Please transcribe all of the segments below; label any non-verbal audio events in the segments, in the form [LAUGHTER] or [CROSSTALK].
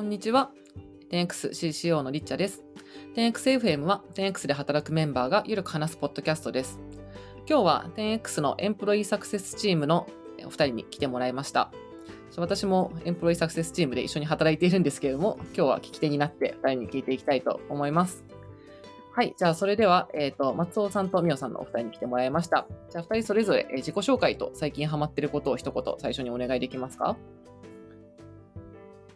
こんにちは。10XCCO のリッチャです。10XFM は 10X で働くメンバーがゆるく話すポッドキャストです。今日は 10X のエンプロイーサクセスチームのお二人に来てもらいました。私もエンプロイーサクセスチームで一緒に働いているんですけれども、今日は聞き手になって二人に聞いていきたいと思います。はい。じゃあ、それでは、えっ、ー、と、松尾さんとみおさんのお二人に来てもらいました。じゃあ、二人それぞれ、え自己紹介と最近ハマってることを一言最初にお願いできますか？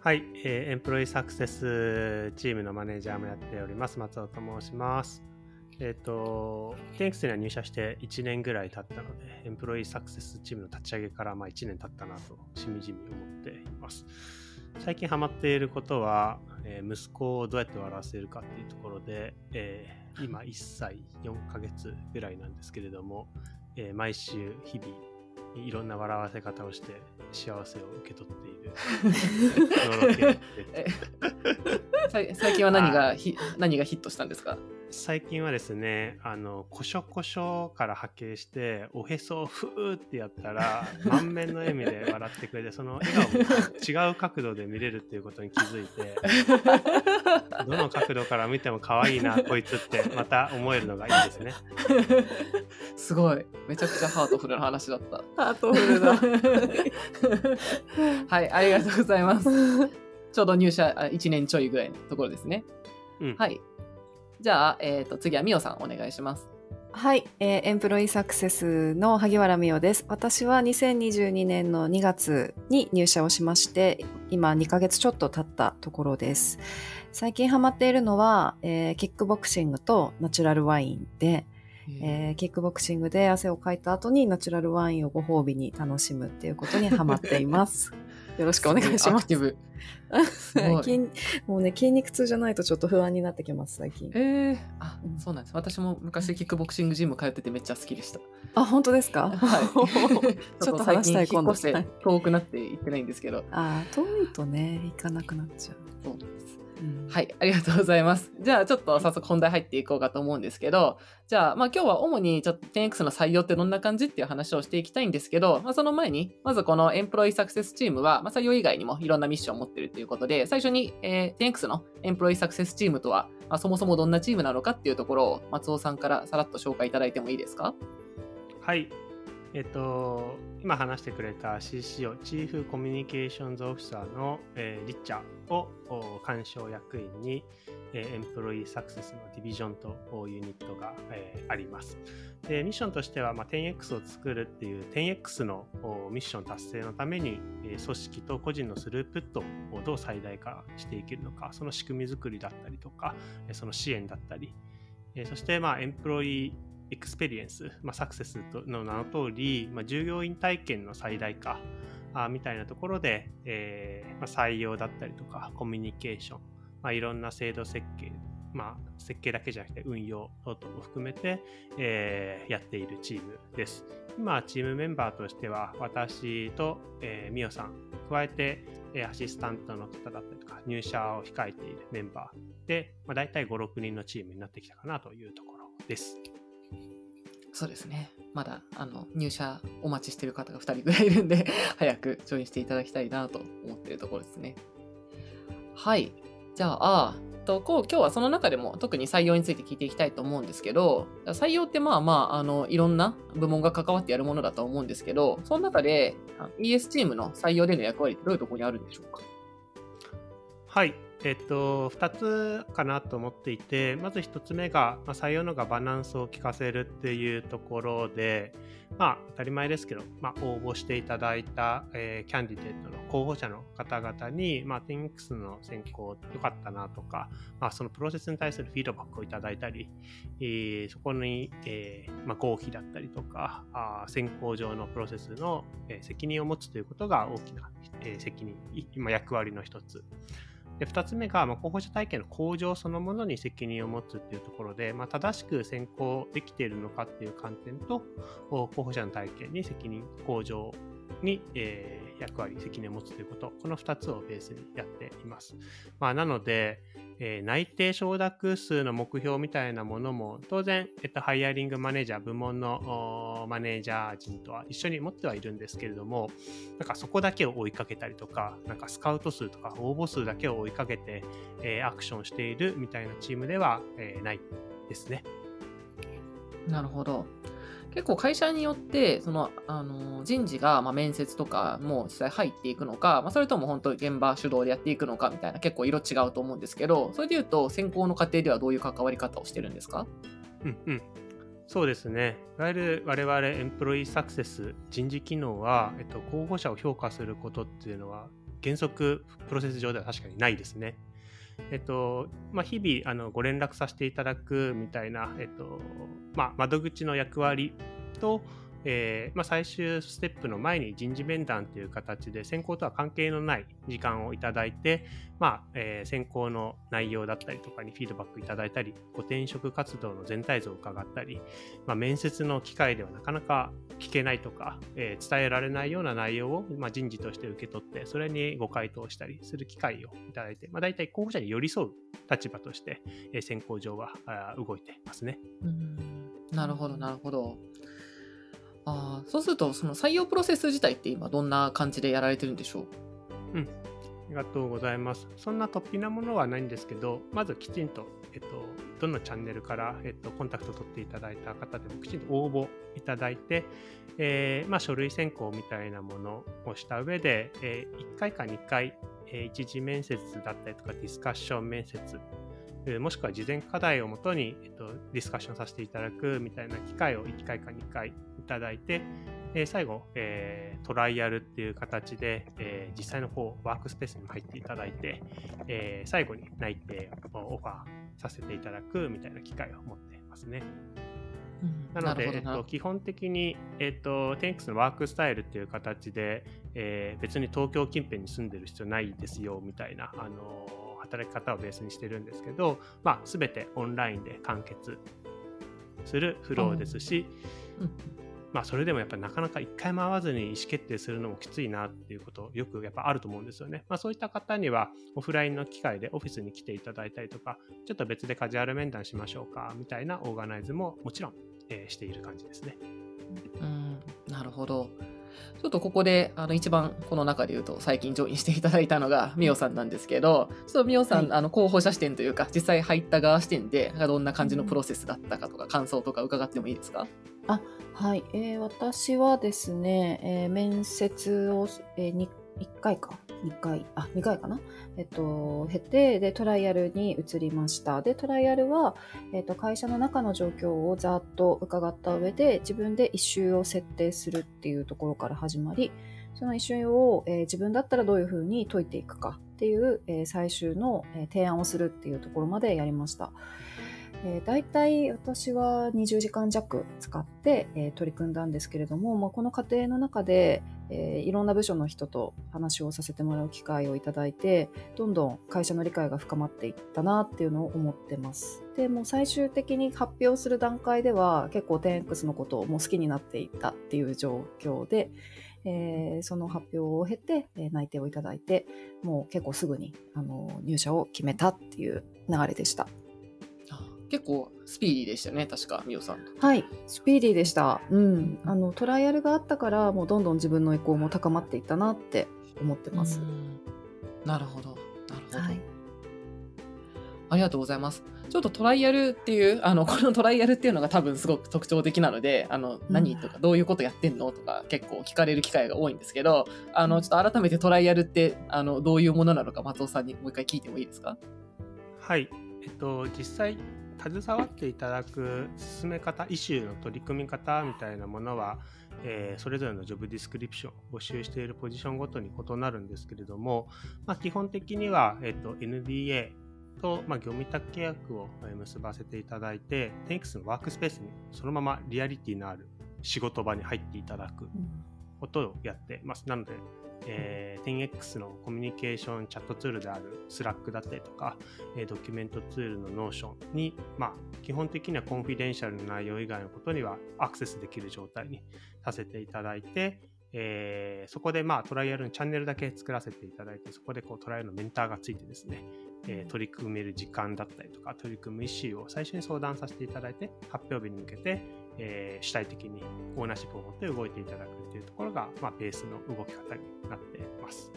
はい、えー、エンプロイサクセスチームのマネージャーもやっております、松尾と申します。えっ、ー、と、テンクスには入社して1年ぐらい経ったので、エンプロイサクセスチームの立ち上げからまあ1年経ったなと、しみじみ思っています。最近ハマっていることは、えー、息子をどうやって笑わせるかっていうところで、えー、今1歳4ヶ月ぐらいなんですけれども、えー、毎週日々いろんな笑わせ方をして幸せを受け取っている。[LAUGHS] 最近は何が [LAUGHS] 何がヒットしたんですか？最近はですねあのこしょこしょから波形しておへそをふーってやったら [LAUGHS] 満面の笑みで笑ってくれてその笑顔も違う角度で見れるっていうことに気づいてどの角度から見ても可愛いなこいつってまた思えるのがいいですね。すごい。めちゃくちゃハートフルな話だった。ハートフルだ。[LAUGHS] はいありがとうございます。ちょうど入社1年ちょいぐらいのところですね、うん、はいじゃあ、えーと、次はみおさんお願いします。はい、えー、 Employee Success の萩原美代です。私は2022年の2月に入社をしまして、今2ヶ月ちょっと経ったところです。最近ハマっているのは、えー、キックボクシングとナチュラルワインで、えー、キックボクシングで汗をかいた後にナチュラルワインをご褒美に楽しむっていうことにハマっています。よろしくお願いします。最近、もうね、筋肉痛じゃないとちょっと不安になってきます、最近。ええー、あ、そうなんです。私も昔キックボクシングジム通っててめっちゃ好きでした。あ、本当ですか？[LAUGHS] はい。[LAUGHS] ちょっと話したい今度。遠くなって行ってないんですけど。あ、遠いとね、行かなくなっちゃう。そうです。はい、ありがとうございます。[LAUGHS] じゃあ、ちょっと早速本題入っていこうかと思うんですけど、じゃあ、まあ今日は主にちょっと 10X の採用ってどんな感じっていう話をしていきたいんですけど、まあその前に、まずこのエンプロイサクセスチームは、まあ採用以外にもいろんなミッションを持ってるということで、最初に、えー、10X のエンプロイサクセスチームとは、まあ、そもそもどんなチームなのかっていうところを松尾さんからさらっと紹介いただいてもいいですか？はい。えっと、今話してくれた CCO、チーフコミュニケーションズオフィサーの、えー、リッチャーを管掌役員に、えー、 Employee Success のディビジョンとユニットが、えー、あります。でミッションとしては、まあ、10X を作るっていう 10X のミッション達成のために、えー、組織と個人のスループットをどう最大化していけるのか、その仕組み作りだったりとか、その支援だったり、えそして、まあ、 Employee Experience、まあ、サクセスの名の通り、まあ、従業員体験の最大化あみたいなところで、えーまあ、採用だったりとかコミュニケーション、まあ、いろんな制度設計、まあ、設計だけじゃなくて運用等々も含めて、えー、やっているチームです。今、チームメンバーとしては私と、えー、ミオさん、加えて、アシスタントの方だったりとか、入社を控えているメンバーで、まあ、大体5、6人のチームになってきたかなというところです。そうですね。まだ、あの、入社お待ちしてる方が2人ぐらいいるんで [LAUGHS] 早くジョインしていただきたいなと思ってるところですね。はい。じゃあ、とこう今日はその中でも特に採用について聞いていきたいと思うんですけど採用ってまあまああのいろんな部門が関わってやるものだと思うんですけどその中で ES チームの採用での役割ってどういうところにあるんでしょうか？はいえっと、2つかなと思っていて、まず1つ目が、まあ、採用のガバナンスを効かせるっていうところで、まあ、当たり前ですけど、まあ、応募していただいた、えー、キャンディデートの候補者の方々に、まあ、TenX の選考良かったなとか、まあ、そのプロセスに対するフィードバックをいただいたり、えー、そこに、えーまあ、合否だったりとか、あ選考上のプロセスの、責任を持つということが大きな、えー、責任、今役割の一つ。で2つ目が、まあ、候補者体系の向上そのものに責任を持つっていうところで、まあ、正しく選考できているのかっていう観点と候補者の体系に責任向上に、え役割、責任を持つということ、この2つをベースにやっています。まあ、なので、えー内定承諾数の目標みたいなものも当然、えっと、ハイアリングマネージャー、部門のマネージャー陣とは一緒に持ってはいるんですけれども、なんかそこだけを追いかけたりとか、なんかスカウト数とか応募数だけを追いかけて、えーアクションしているみたいなチームでは、えーないですね。なるほど。結構会社によって、その、あの、人事が、ま、面接とかも実際入っていくのか、まあ、それとも本当に現場主導でやっていくのかみたいな結構色違うと思うんですけど、それで言うと、選考の過程ではどういう関わり方をしてるんですか？うんうん。そうですね。いわゆる我々エンプロイーサクセス人事機能は、えっと、候補者を評価することっていうのは原則プロセス上では確かにないですね。えっとまあ、日々あのご連絡させていただくみたいな、えっとまあ、窓口の役割と、えーまあ、最終ステップの前に人事面談という形で選考とは関係のない時間をいただいて、まあえー選考の内容だったりとかにフィードバックいただいたりご転職活動の全体像を伺ったり、まあ、面接の機会ではなかなか聞けないとか、えー伝えられないような内容を、まあ、人事として受け取ってそれにご回答したりする機会をいただいて、まあ、大体候補者に寄り添う立場として、えー選考上は動いてますね。うんなるほど、なるほど。あそうすると、その採用プロセス自体って今どんな感じでやられてるんでしょう？ありがとうございます。そんな突飛なものはないんですけど、まずきちんと、えっと、どのチャンネルから、えっと、コンタクト取っていただいた方でもきちんと応募いただいて、えーまあ、書類選考みたいなものをした上で、え1回か2回、えー一次面接だったりとかディスカッション面接、もしくは事前課題をもとに、えっと、ディスカッションさせていただくみたいな機会を1回か2回いただいて、えー最後、えートライアルっていう形で、えー実際のこうワークスペースにも入っていただいて、えー最後に内定をオファーさせていただくみたいな機会を持っていますね。なので、えっと、基本的に、えっと、10X のワークスタイルっていう形で、えー別に東京近辺に住んでる必要ないですよみたいな、あのー働き方をベースにしてるんですけど、まあ、全てオンラインで完結するフローですし、うんまあ、それでもやっぱりなかなか一回も会わずに意思決定するのもきついなっていうことよくやっぱあると思うんですよね。まあ、そういった方にはオフラインの機会でオフィスに来ていただいたりとかちょっと別でカジュアル面談しましょうかみたいなオーガナイズももちろん、えーしている感じですね。うん、なるほど。ちょっとここで、あの、一番この中で言うと、最近ジョインしていただいたのが、みおさんなんですけど、ちょっとみおさん、はい。あの、候補者視点というか、実際入った側視点で、どんな感じのプロセスだったかとか、感想とか伺ってもいいですか？はい、えー私はですね、えー面接を、えー、に1回か。2回。あ2回かな。えっと経てでトライアルに移りました。でトライアルは、えっと、会社の中の状況をざっと伺った上で自分で一周を設定するっていうところから始まりその一周を、えー自分だったらどういうふうに解いていくかっていう、えー最終の、えー提案をするっていうところまでやりました。えー、大体私は20時間弱使って、えー取り組んだんですけれども、まあ、この過程の中で、えーいろんな部署の人と話をさせてもらう機会をいただいてどんどん会社の理解が深まっていったなっていうのを思ってます。でもう最終的に発表する段階では結構 10X のことをもう好きになっていったっていう状況で、えーその発表を経て、えー内定をいただいてもう結構すぐにあの入社を決めたっていう流れでした。結構スピーディーでしたね、確か、みおさんと。はい、スピーディーでした。うん、あのトライアルがあったから、もうどんどん自分の意向も高まっていったなって思ってます。うんなるほど。なるほど。はい、ありがとうございます。ちょっとトライアルっていう、あの、[LAUGHS] このトライアルっていうのが多分すごく特徴的なので、あの、何とか、どういうことやってんの？とか結構聞かれる機会が多いんですけど、あの、ちょっと改めてトライアルって、あの、どういうものなのか、松尾さんにもう一回聞いてもいいですか？はい、えっと、実際携わっていただく進め方イシューの取り組み方みたいなものは、えーそれぞれのジョブディスクリプション募集しているポジションごとに異なるんですけれども、まあ、基本的には、えっと、NDA と、まあ、業務委託契約を結ばせていただいて 10X のワークスペースにそのままリアリティのある仕事場に入っていただく。ことをやってます。なので、えー 10X のコミュニケーションチャットツールである Slack だったりとか、えードキュメントツールの Notion に、まあ、基本的には confidential な内容以外のことにはアクセスできる状態にさせていただいて、えー、そこでまあトライアルのチャンネルだけ作らせていただいて、そこでこうトライアルのメンターがついてですね、えー、取り組める時間だったりとか、取り組むイシューを最初に相談させていただいて、発表日に向けて、えー、主体的にオーナーシップを持って動いていただくっていうところが、まあ、ベースの動き方になってます。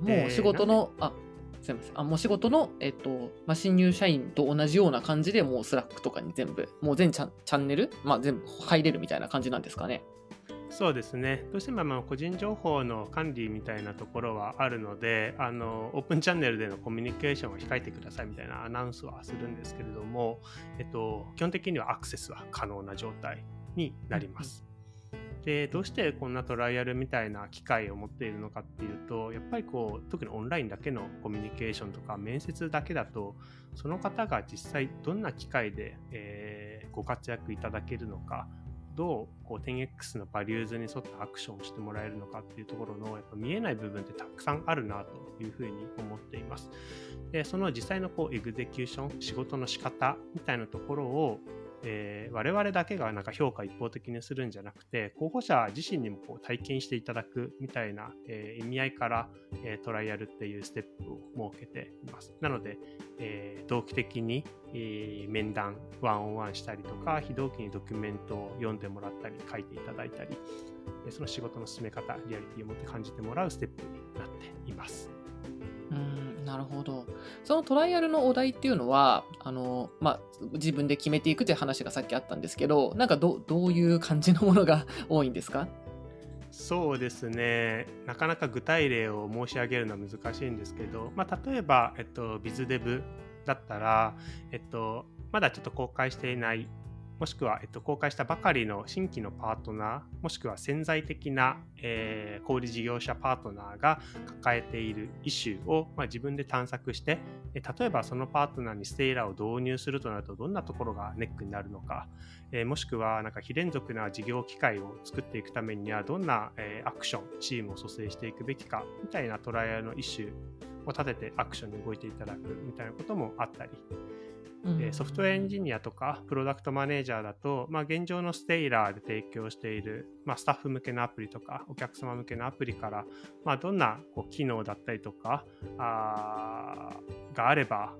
もう仕事の、あすみません。あ、もう仕事の、えっと、まあ、新入社員と同じような感じで、もうスラックとかに全部、もう全チャチャンネル、まあ、全部入れるみたいな感じなんですかね。そうですね。どうしてもまあ個人情報の管理みたいなところはあるので、あの、オープンチャンネルでのコミュニケーションを控えてくださいみたいなアナウンスはするんですけれども、えっと、基本的にはアクセスは可能な状態になります。でどうしてこんなトライアルみたいな機会を持っているのかっていうとやっぱりこう特にオンラインだけのコミュニケーションとか面接だけだとその方が実際どんな機会で、えー、ご活躍いただけるのかどうこう 10X のバリューズに沿ったアクションをしてもらえるのかっていうところのやっぱ見えない部分ってたくさんあるなというふうに思っています。でその実際のこうエグゼキューション仕事の仕方みたいなところをえー、我々だけがなんか評価一方的にするんじゃなくて候補者自身にもこう体験していただくみたいな、えー、意味合いから、えー、トライアルっていうステップを設けていますなので、え同期的に、え面談ワンオンワンしたりとか非同期にドキュメントを読んでもらったり書いていただいたりその仕事の進め方リアリティを持って感じてもらうステップになっています。うんなるほど。そのトライアルのお題っていうのは、あの、まあ、自分で決めていくという話がさっきあったんですけど、なんかどどういう感じのものが [LAUGHS] 多いんですか？そうですね。なかなか具体例を申し上げるのは難しいんですけど、まあ、例えば、えっと、ビズデブだったら、えっと、まだちょっと公開していないもしくは、えっと、公開したばかりの新規のパートナー、もしくは潜在的な、えー、小売事業者パートナーが抱えているイシューを、まあ、自分で探索して、例えばそのパートナーにステイラーを導入するとなるとどんなところがネックになるのか、えー、もしくはなんか非連続な事業機会を作っていくためにはどんな、えー、アクション、チームを蘇生していくべきかみたいなトライアルのイシューを立ててアクションに動いていただくみたいなこともあったり、うん、ソフトウェアエンジニアとかプロダクトマネージャーだと、まあ、現状のステイラーで提供している、まあ、スタッフ向けのアプリとかお客様向けのアプリから、まあ、どんなこう機能だったりとかあがあれば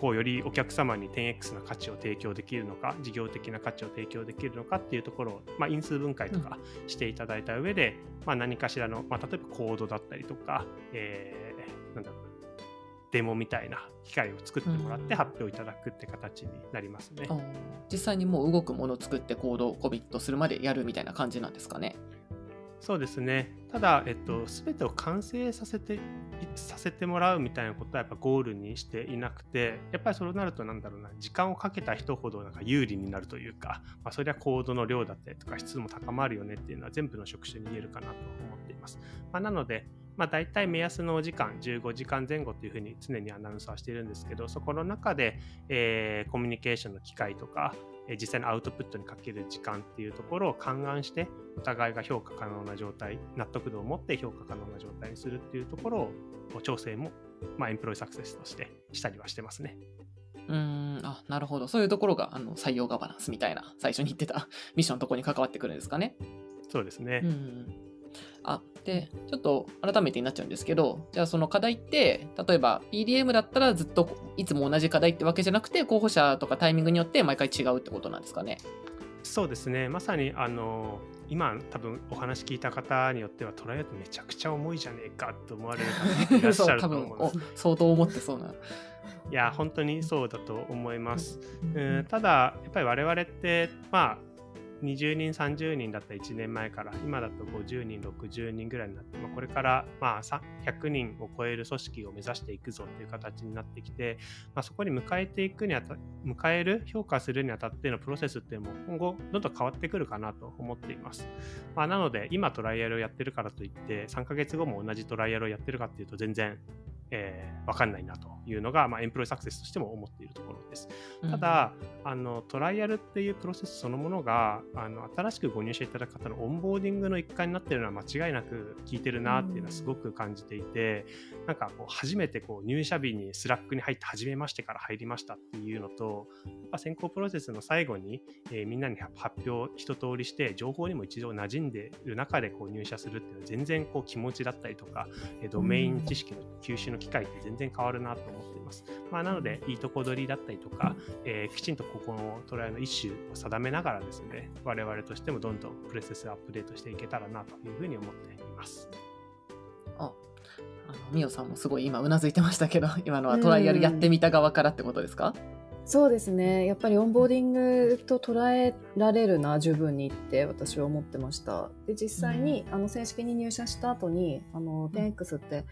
こうよりお客様に 10X な価値を提供できるのか事業的な価値を提供できるのかっていうところを、まあ、因数分解とかしていただいた上で、うん、まあ、何かしらの、まあ、例えばコードだったりとか、えー、なんだろうデモみたいな機械を作ってもらって発表いただくって形になりますね。うん、実際にもう動くものを作ってコードをコミットするまでやるみたいな感じなんですかね。そうですね。ただ、えっと、全てを完成させて、させてもらうみたいなことはやっぱゴールにしていなくて、やっぱりそうなるとなんだろうな、時間をかけた人ほどなんか有利になるというか、まあ、それはコードの量だったりとか質も高まるよねっていうのは全部の職種に言えるかなと思っています。まあ、なので、まあ、大体目安のお時間15時間前後というふうに常にアナウンスはしているんですけどそこの中で、えー、コミュニケーションの機会とか、実際のアウトプットにかける時間っていうところを勘案してお互いが評価可能な状態納得度を持って評価可能な状態にするっていうところを調整も、まあ、エンプロイサクセスとしてしたりはしてますね。うんあなるほどそういうところがあの採用ガバナンスみたいな最初に言ってた [LAUGHS] ミッションのところに関わってくるんですかね。そうですね。うんあ、で、ちょっと改めてになっちゃうんですけど、じゃあその課題って、例えば PDM だったらずっといつも同じ課題ってわけじゃなくて、候補者とかタイミングによって毎回違うってことなんですかね。そうですね。まさに、あの、今多分お話聞いた方によってはトライアウトめちゃくちゃ重いじゃねえかと思われる方いらっしゃると思 [LAUGHS] う相当思ってそうな。いや本当にそうだと思います。うん、ただやっぱり我々ってまあ20人、30人だった1年前から、今だと50人、60人ぐらいになって、まあ、これからまあ100人を超える組織を目指していくぞっていう形になってきて、まあ、そこに迎えていくにあた、迎える、評価するにあたってのプロセスっていうのも今後どんどん変わってくるかなと思っています。まあ、なので、今トライアルをやってるからといって、3ヶ月後も同じトライアルをやってるかっていうと全然えー、分かんないなというのが、まあ、エンプロイサクセスとしても思っているところです。ただ、うん、あのトライアルっていうプロセスそのものがあの新しくご入社いただく方のオンボーディングの一環になっているのは間違いなく聞いてるなっていうのはすごく感じていて、うん、なんかこう初めてこう入社日にスラックに入って初めましてから入りましたっていうのとやっぱ選考プロセスの最後に、えー、みんなに発表一通りして情報にも一度馴染んでいる中でこう入社するっていうのは全然こう気持ちだったりとか、えー、ドメイン知識の吸収の機会って全然変わるなと思っています。まあ、なので、いいとこ取りだったりとか、えー、きちんとここのトライの一種を定めながらですね、我々としてもどんどんプロセスアップデートしていけたらなというふうに思っています。ああのミオさんもすごい今うなずいてましたけど [LAUGHS] 今のはトライアルやってみた側からってことですか、そうですね。やっぱりオンボーディングと捉えられるな十分にって私は思ってました。で実際に、うん、あの正式に入社した後にあの 10X って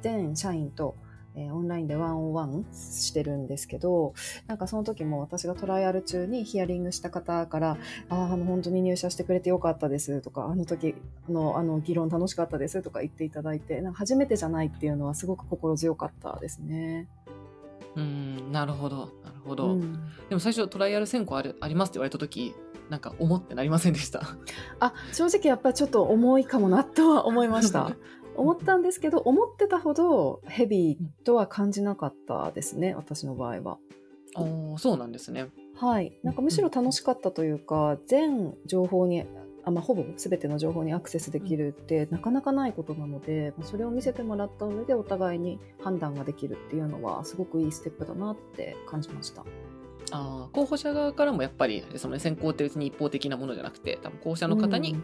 全社員とえー、オンラインでワンオンワンしてるんですけど、なんかその時も私がトライアル中にヒアリングした方から、ああ、あの、本当に入社してくれてよかったですとか、あの時の、あの、議論楽しかったですとか言っていただいて、なんか初めてじゃないっていうのはすごく心強かったですね。うん、なるほど、なるほど。うん、でも最初トライアル選考あるありますって言われた時、なんか思ってなりませんでした？あ、正直やっぱりちょっと重いかもなとは思いました。思ったんですけど、思ってたほどヘビーとは感じなかったですね、私の場合は。あそうなんですね。はい。なんかむしろ楽しかったというか、全情報に、あまあ、ほぼ全ての情報にアクセスできるってなかなかないことなので、それを見せてもらった上でお互いに判断ができるっていうのはすごくいいステップだなって感じました。あ候補者側からもやっぱりその、選考って別に一方的なものじゃなくて多分候補者の方に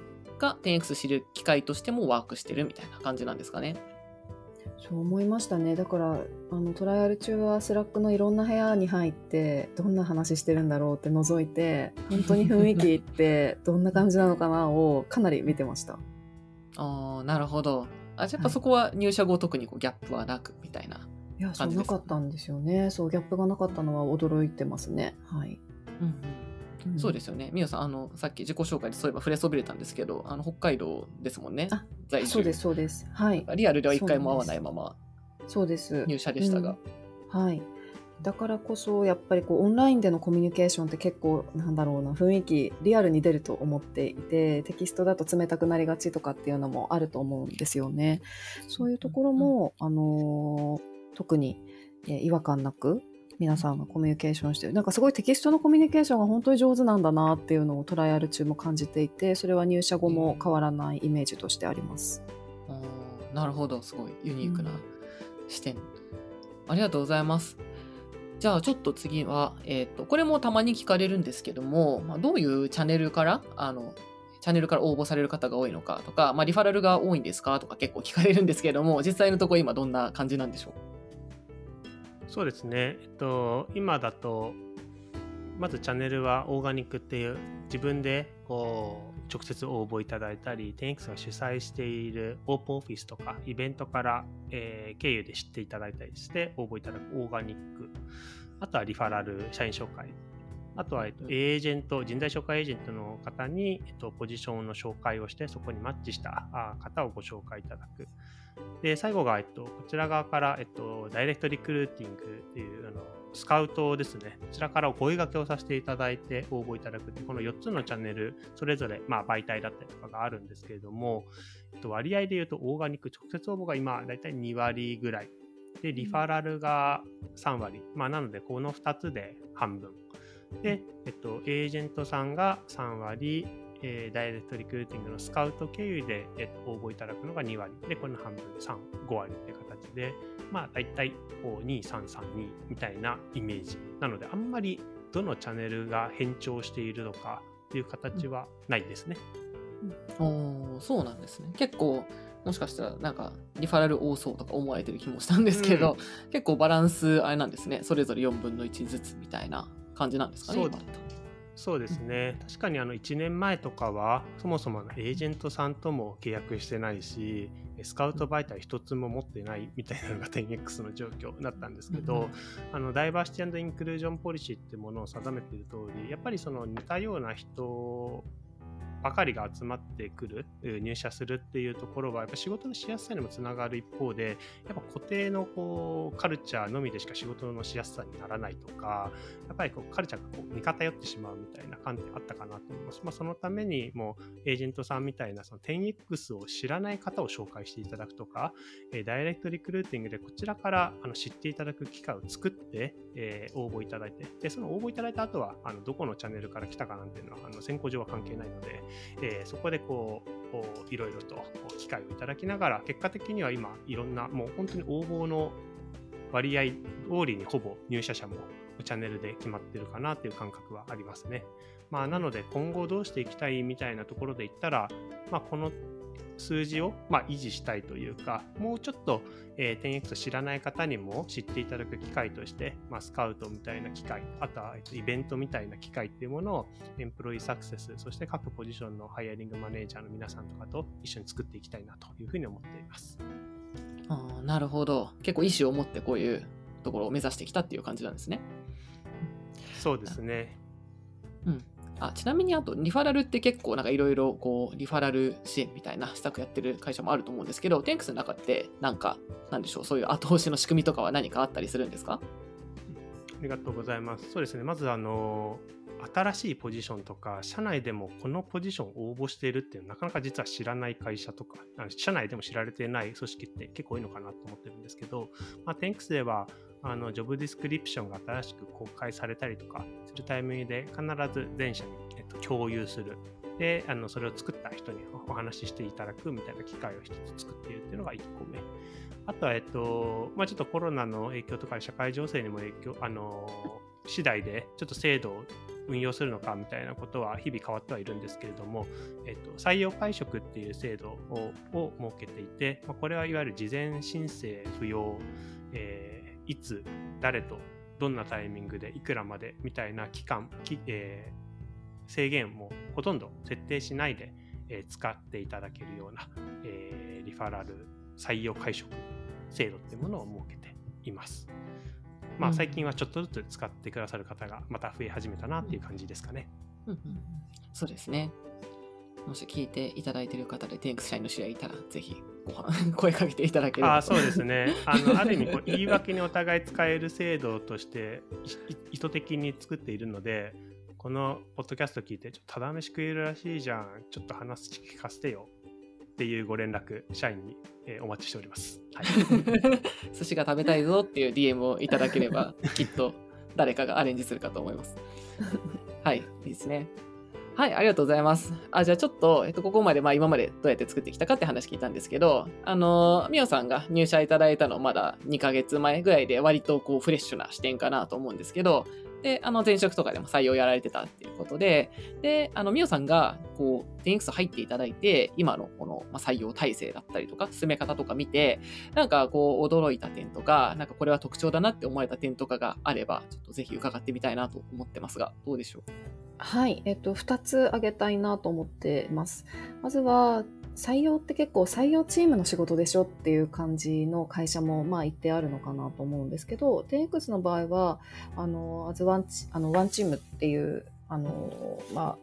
が 10X 知る機会としてもワークしてるみたいな感じなんですかね。そう思いましたねだからあのトライアル中はスラックのいろんな部屋に入ってどんな話してるんだろうって覗いて [LAUGHS] 本当に雰囲気ってどんな感じなのかなをかなり見てました。あなるほどあじゃあやっぱそこは入社後特にこうギャップはなくみたいな、いやそうなかったんですよねそうギャップがなかったのは驚いてますねはい。うんうんそうですよね。みよさん、あの、さっき自己紹介でそういえば触れそびれたんですけど、あの、北海道ですもんね。在住。そうです、そうです。はい。リアルでは一回も会わないまま、そうです。入社でしたが、うん。はい。だからこそ、やっぱりこう、オンラインでのコミュニケーションって結構、なんだろうな、雰囲気、リアルに出ると思っていて、テキストだと冷たくなりがちとかっていうのもあると思うんですよね。そういうところも、うん、あのー、特に、え違和感なく皆さんがコミュニケーションしてる。なんかすごいテキストのコミュニケーションが本当に上手なんだなっていうのをトライアル中も感じていてそれは入社後も変わらないイメージとしてあります。うん、なるほど。すごいユニークな視点、うん、ありがとうございます。じゃあちょっと次は、えーと、これもたまに聞かれるんですけども、まあ、どういうチャンネルからあのチャンネルから応募される方が多いのかとか、まあ、リファラルが多いんですかとか結構聞かれるんですけども実際のところ今どんな感じなんでしょう？そうですね。えっと、今だと、まずチャンネルはオーガニックっていう自分でこう直接応募いただいたり 10X が主催しているオープンオフィスとかイベントから、えー、経由で知っていただいたりして応募いただくオーガニックあとはリファラル社員紹介あとは、えっと、エージェント、人材紹介エージェントの方に、えっと、ポジションの紹介をして、そこにマッチした方をご紹介いただく。で、最後が、えっと、こちら側から、えっと、ダイレクトリクルーティングっていう、あの、スカウトですね。こちらからお声掛けをさせていただいて応募いただくってこの4つのチャンネル、それぞれ、まあ、媒体だったりとかがあるんですけれども、えっと、割合で言うと、オーガニック直接応募が今、だいたい2割ぐらい。で、リファラルが3割。まあ、なので、この2つで半分。で、えっと、エージェントさんが3割、えー、ダイレクトリクルーティングのスカウト経由で、えっと、応募いただくのが2割。で、この半分3、5割って形で、まあ、大体、こう、2、3、3、2みたいなイメージ。なので、あんまりどのチャンネルが変調しているのかっていう形はないですね。うん、おそうなんですね。結構、もしかしたらなんかリファラル多そうとか思われてる気もしたんですけど、うん、結構バランスあれなんですねそれぞれ4分の1ずつみたいな感じなんですかね。そうそうですね、確かにあの1年前とかはそもそもエージェントさんとも契約してないしスカウト媒体一つも持ってないみたいなのが 10X の状況だったんですけど、うん、あのダイバーシティインクルージョンポリシーってものを定めている通りやっぱりその似たような人ばかりが集まってくる、入社するっていうところは、やっぱ仕事のしやすさにもつながる一方で、やっぱ固定のこうカルチャーのみでしか仕事のしやすさにならないとか、やっぱりこうカルチャーがこう似偏ってしまうみたいな観点あったかなと思います。まあ、そのために、もうエージェントさんみたいなその 10X を知らない方を紹介していただくとか、ダイレクトリクルーティングでこちらからあの知っていただく機会を作って、え、応募いただいて、でその応募いただいた後は、あのどこのチャンネルから来たかなんていうのは、あの先行上は関係ないので、えー、そこでこう、いろいろと機会をいただきながら、結果的には今、いろんな、もう本当に応募の割合通りにほぼ入社者もチャンネルで決まってるかなっていう感覚はありますね。まあ、なので今後どうしていきたいみたいなところで言ったら、まあ、この数字を、まあ、維持したいというか、もうちょっと、えー、10X を知らない方にも知っていただく機会として、まあ、スカウトみたいな機会、あとはイベントみたいな機会っていうものをエンプロイーサクセス、そして各ポジションのハイアリングマネージャーの皆さんとかと一緒に作っていきたいなというふうに思っています。あなるほど。結構意思を持ってこういうところを目指してきたっていう感じなんですね。そうですね。うん。あちなみにあとリファラルって結構なんかいろいろこうリファラル支援みたいな施策やってる会社もあると思うんですけどテンクスの中ってなんかなんでしょう？そういう後押しの仕組みとかは何かあったりするんですか？ありがとうございます。そうですね。まずあの新しいポジションとか社内でもこのポジションを応募しているっていうなかなか実は知らない会社とか社内でも知られてない組織って結構多いのかなと思ってるんですけど、まあ、テンクスではあのジョブディスクリプションが新しく公開されたりとかするタイミングで必ず全社に、えっと、共有する。で、あのそれを作った人にお話ししていただくみたいな機会を一つ作っているっていうのが1個目。あとは、えっと、まあ、ちょっとコロナの影響とか社会情勢にも影響、あの、次第でちょっと制度を運用するのかみたいなことは日々変わってはいるんですけれども、えっと、採用会食っていう制度を設けていて、まあ、これはいわゆる事前申請不要、えーいつ誰とどんなタイミングでいくらまでみたいな期間、えー、制限もほとんど設定しないで、えー、使っていただけるような、えー、リファラル採用会食制度っていうものを設けています。まあ、最近はちょっとずつ使ってくださる方がまた増え始めたなっていう感じですかね。うんうん、そうですね。もし聞いていただいている方で、テンクス社員の知り合いいたら、ぜひご [LAUGHS] 声かけていただければあそうですね。あのある意味こう、言い訳にお互い使える制度として意図的に作っているので、このポッドキャスト聞いて、ちょっとただ飯食えるらしいじゃん、ちょっと話聞かせてよっていうご連絡、社員に、えー、お待ちしております。はい、[LAUGHS] 寿司が食べたいぞっていう DM をいただければ、きっと誰かがアレンジするかと思います。はい、いいですね。はい、ありがとうございます。あ、じゃあちょっと、えっと、ここまで、まあ今までどうやって作ってきたかって話聞いたんですけど、あの、みおさんが入社いただいたのまだ2ヶ月前ぐらいで割とこうフレッシュな視点かなと思うんですけど、で、あの前職とかでも採用やられてたっていうことで、で、あの、みおさんが、こう、10X 入っていただいて、今のこの、まあ、採用体制だったりとか、進め方とか見て、なんかこう、驚いた点とか、なんかこれは特徴だなって思われた点とかがあれば、ちょっとぜひ伺ってみたいなと思ってますが、どうでしょう？はい、えっと、2つ挙げたいなと思ってます。まずは、採用って結構採用チームの仕事でしょっていう感じの会社もまあ一定あるのかなと思うんですけど 10X の場合はあのアズワンチあのワンチームっていうあのま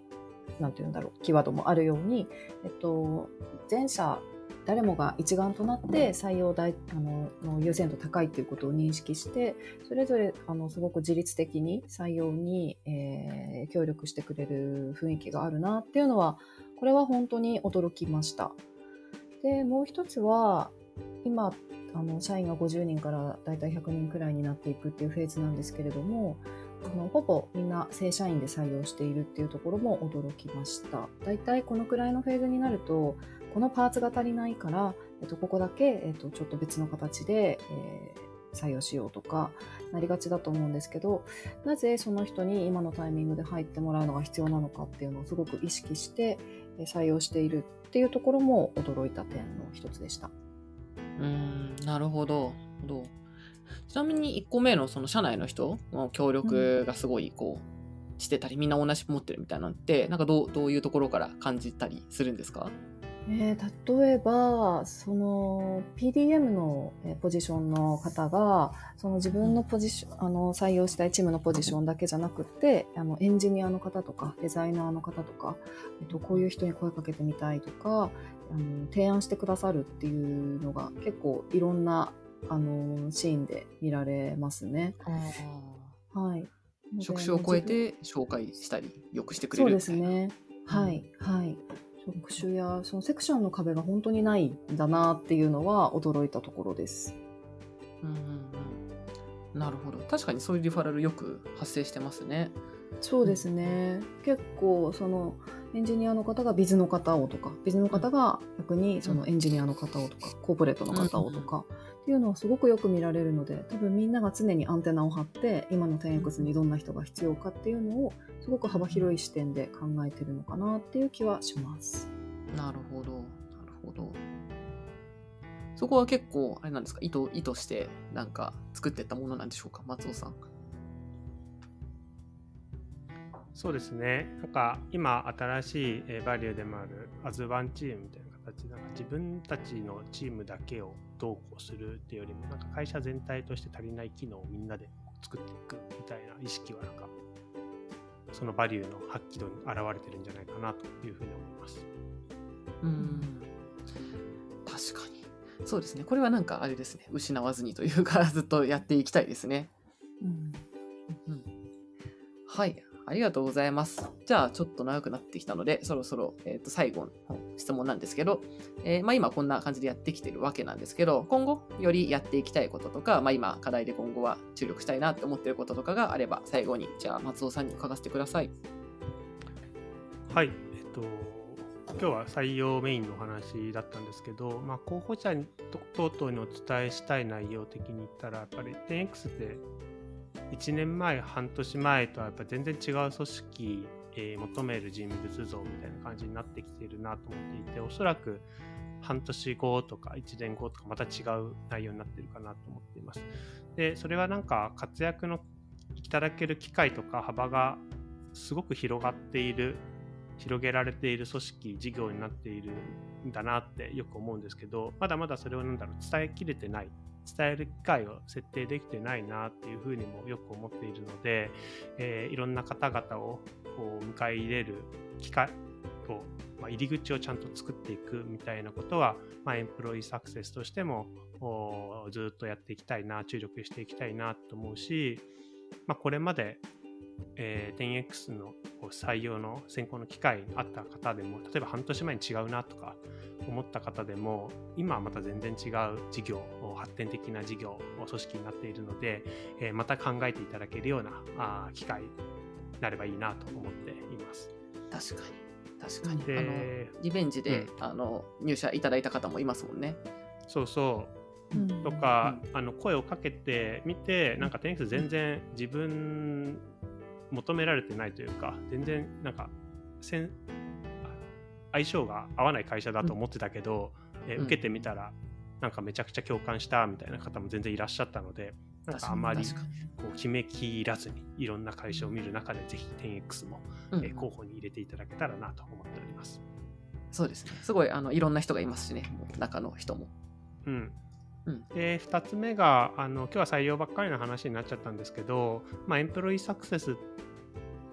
あなんて言うんだろうキーワードもあるように、えっと、前者誰もが一丸となって採用大あのの優先度高いということを認識してそれぞれあのすごく自律的に採用に、えー、協力してくれる雰囲気があるなっていうのはこれは本当に驚きました。でもう一つは今あの社員が50人からだいたい100人くらいになっていくっていうフェーズなんですけれどもあのほぼみんな正社員で採用しているっていうところも驚きました。だいたいこのくらいのフェーズになるとこのパーツが足りないから、えっと、ここだけ、えっと、ちょっと別の形で、えー、採用しようとかなりがちだと思うんですけどなぜその人に今のタイミングで入ってもらうのが必要なのかっていうのをすごく意識して採用しているっていうところも驚いた点の一つでした。うんなるほど。どちなみに1個目のその社内の人の協力がすごいこう、してたりみんな同じ持ってるみたいなのってなんかどうどういうところから感じたりするんですか？えー、例えばその PDM のポジションの方がその自分のポジションあの採用したいチームのポジションだけじゃなくてあのエンジニアの方とかデザイナーの方とか、えっと、こういう人に声かけてみたいとかあの提案してくださるっていうのが結構いろんなあのシーンで見られますね。はい職種を超えて紹介したりよくしてくれるそうですね。はい、はい。職種やそのセクションの壁が本当にないんだなっていうのは驚いたところです。うんうんうん、なるほど。確かにそういうリファラルよく発生してますね。そうですね、結構そのエンジニアの方がビズの方をとかビズの方が逆にそのエンジニアの方をとか、うん、コーポレートの方をとか、っていうのはすごくよく見られるので多分みんなが常にアンテナを張って今の 10X にどんな人が必要かっていうのをすごく幅広い視点で考えてるのかなっていう気はします。なるほどなるほど。そこは結構あれなんですか？意図意図してなんか作っていったものなんでしょうか？松尾さん。そうですね。なんか今新しいバリューでもあるアズワンチームみたいな形なんか自分たちのチームだけをどうこうするっていうよりもなんか会社全体として足りない機能をみんなで作っていくみたいな意識はなんかそのバリューの発揮度に現れてるんじゃないかなというふうに思います。うん。確かに。そうですね。これはなんかあれですね。失わずにというかずっとやっていきたいですね。うん、うん、はい。ありがとうございます。じゃあ、ちょっと長くなってきたので、そろそろ、えー、と最後の質問なんですけど、えー、まあ、今こんな感じでやってきてるわけなんですけど、今後よりやっていきたいこととか、まあ、今課題で今後は注力したいなって思ってることとかがあれば、最後に、じゃあ松尾さんに書かせてください。はい。えっと、今日は採用メインのお話だったんですけど、まあ、候補者等々にお伝えしたい内容的に言ったら、やっぱり 10X って1年前半年前とはやっぱ全然違う組織、えー、求める人物像みたいな感じになってきているなと思っていておそらく半年後とか1年後とかまた違う内容になってるかなと思っています。でそれはなんか活躍のいただける機会とか幅がすごく広がっている広げられている組織事業になっているんだなってよく思うんですけどまだまだそれをなんだろう伝えきれてない伝える機会を設定できてないなっていうふうにもよく思っているので、えー、いろんな方々をこう迎え入れる機会と、まあ、入り口をちゃんと作っていくみたいなことは、まあ、エンプロイーサクセスとしてもずっとやっていきたいな注力していきたいなと思うし、まあ、これまでえー、10X の採用の選考の機会にあった方でも例えば半年前に違うなとか思った方でも今はまた全然違う事業発展的な事業組織になっているので、えー、また考えていただけるようなあ機会になればいいなと思っています。確かに。確かに。あのリベンジで、うん、あの入社いただいた方もいますもんね。そうそう。とか、うん、あの声をかけてみてなんか 10X 全然自分求められてないというか全然なんか相性が合わない会社だと思ってたけど、うん、え受けてみたらなんかめちゃくちゃ共感したみたいな方も全然いらっしゃったのでなんかあまりこう決めきらずにいろんな会社を見る中でぜひ 10X も、うん、え候補に入れていただけたらなと思っております。そうですね。すごいあのいろんな人がいますしね中の人も。うんで2つ目があの今日は採用ばっかりの話になっちゃったんですけど、まあ、エンプロイーサクセス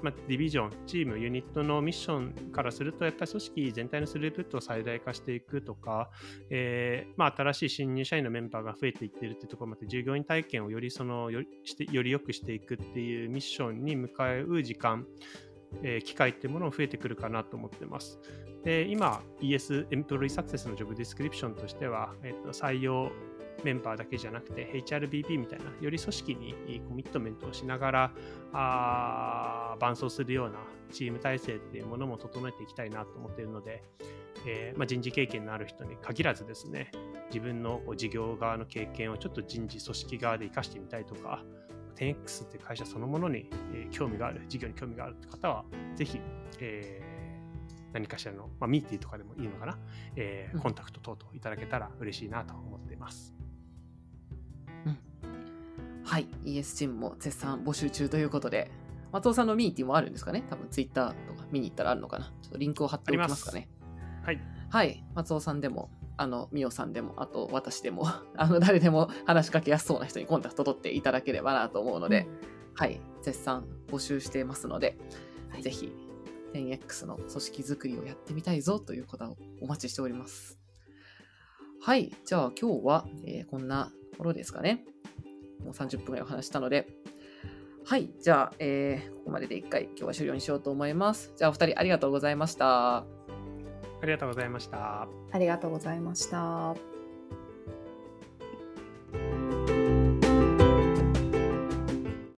まあ、ディビジョン、チーム、ユニットのミッションからすると、やっぱり組織全体のスループットを最大化していくとか、えーまあ、新しい新入社員のメンバーが増えていっているというところまで、従業員体験をよりそのよしてより良くしていくっていうミッションに向かう時間、えー、機会っていうものも増えてくるかなと思ってます。で今、ES、エンプロイサクセスのジョブディスクリプションとしては、えー、と採用メンバーだけじゃなくて HRBP みたいなより組織にコミットメントをしながらあ伴走するようなチーム体制っていうものも整えていきたいなと思っているので、えー、まあ、人事経験のある人に限らずですね自分の事業側の経験をちょっと人事組織側で生かしてみたいとか 10X って会社そのものに、え興味がある事業に興味があるって方はぜひ、えー、何かしらの、まあ、ミーティーとかでもいいのかな、えー、コンタクト等々いただけたら嬉しいなと思っています。はい、ES チームも絶賛募集中ということで、松尾さんのミーティンもあるんですかね？多分ツイッターとか見に行ったらあるのかな？ちょっとリンクを貼っておきますかね。はい。はい、松尾さんでも、あの、みおさんでも、あと私でも、[LAUGHS] あの、誰でも話しかけやすそうな人にコンタクト取っていただければなと思うので、はい、絶賛募集していますので、はい。ぜひ 10X の組織づくりをやってみたいぞという方をお待ちしております。はい、じゃあ今日は、えーこんなところですかね。もう30分ぐらいお話したので、はい、じゃあ、えーここまでで一回今日は終了にしようと思います。じゃあお二人ありがとうございました。ありがとうございました。ありがとうございました。